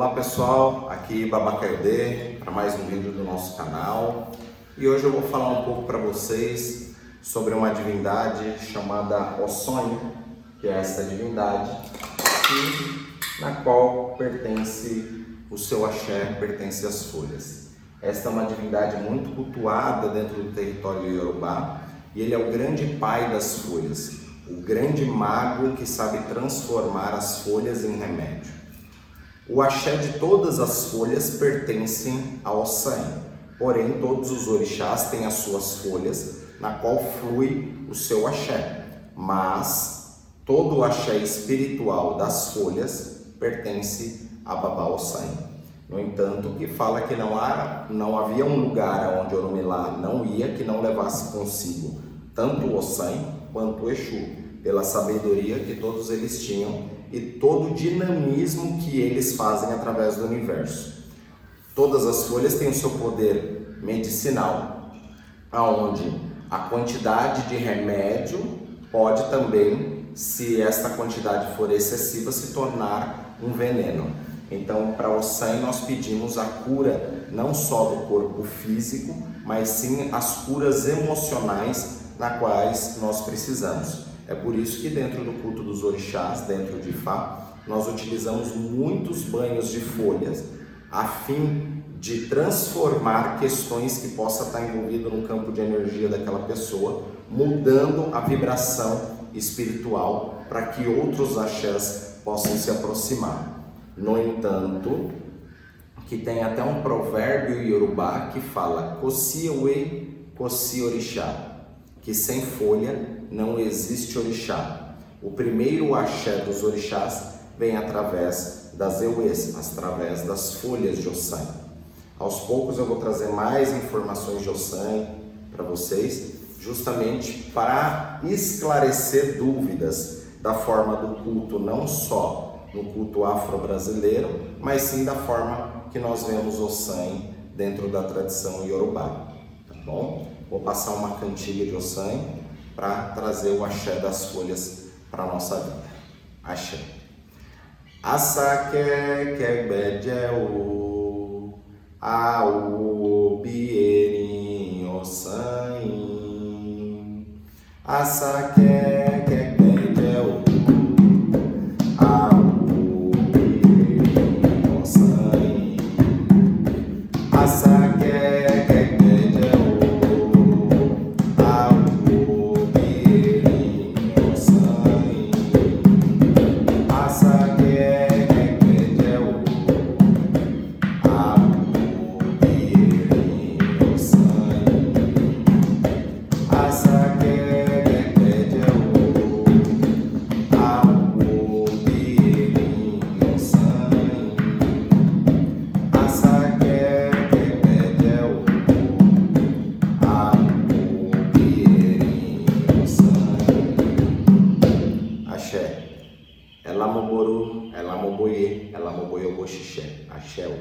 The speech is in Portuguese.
Olá pessoal, aqui Babacaiodê para mais um vídeo do nosso canal e hoje eu vou falar um pouco para vocês sobre uma divindade chamada Ossonho, que é essa divindade na qual pertence o seu axé, pertence às folhas. Esta é uma divindade muito cultuada dentro do território Yorubá e ele é o grande pai das folhas, o grande mago que sabe transformar as folhas em remédio. O axé de todas as folhas pertencem ao Ossain, porém todos os orixás têm as suas folhas, na qual flui o seu axé, mas todo o axé espiritual das folhas pertence a Babá Ossain. No entanto, que fala que não, há, não havia um lugar onde Oromilá não ia que não levasse consigo tanto o Ossain quanto o Exu, pela sabedoria que todos eles tinham e todo o dinamismo que eles fazem através do universo. Todas as folhas têm o seu poder medicinal, aonde a quantidade de remédio pode também, se esta quantidade for excessiva, se tornar um veneno. Então, para o sangue nós pedimos a cura não só do corpo físico, mas sim as curas emocionais na quais nós precisamos. É por isso que dentro do culto dos orixás, dentro de Fá, nós utilizamos muitos banhos de folhas a fim de transformar questões que possa estar envolvido no campo de energia daquela pessoa, mudando a vibração espiritual para que outros axés possam se aproximar. No entanto, que tem até um provérbio iorubá que fala Kosiewe Kosi Orixá, que sem folha não existe orixá. O primeiro axé dos orixás vem através das euês, através das folhas de Ossan. Aos poucos eu vou trazer mais informações de Ossan para vocês, justamente para esclarecer dúvidas da forma do culto, não só no culto afro-brasileiro, mas sim da forma que nós vemos Ossan dentro da tradição iorubá. Tá bom? Vou passar uma cantiga de Ossan para trazer o axé das folhas para a nossa vida. Axé. Asaque kebedeu au bierin osain. Asaque àṣẹ ẹ̀làmọ́gbòrú ẹ̀làmọ́gbòye ẹ̀làmọ́gbòye owó xixé àṣẹ o.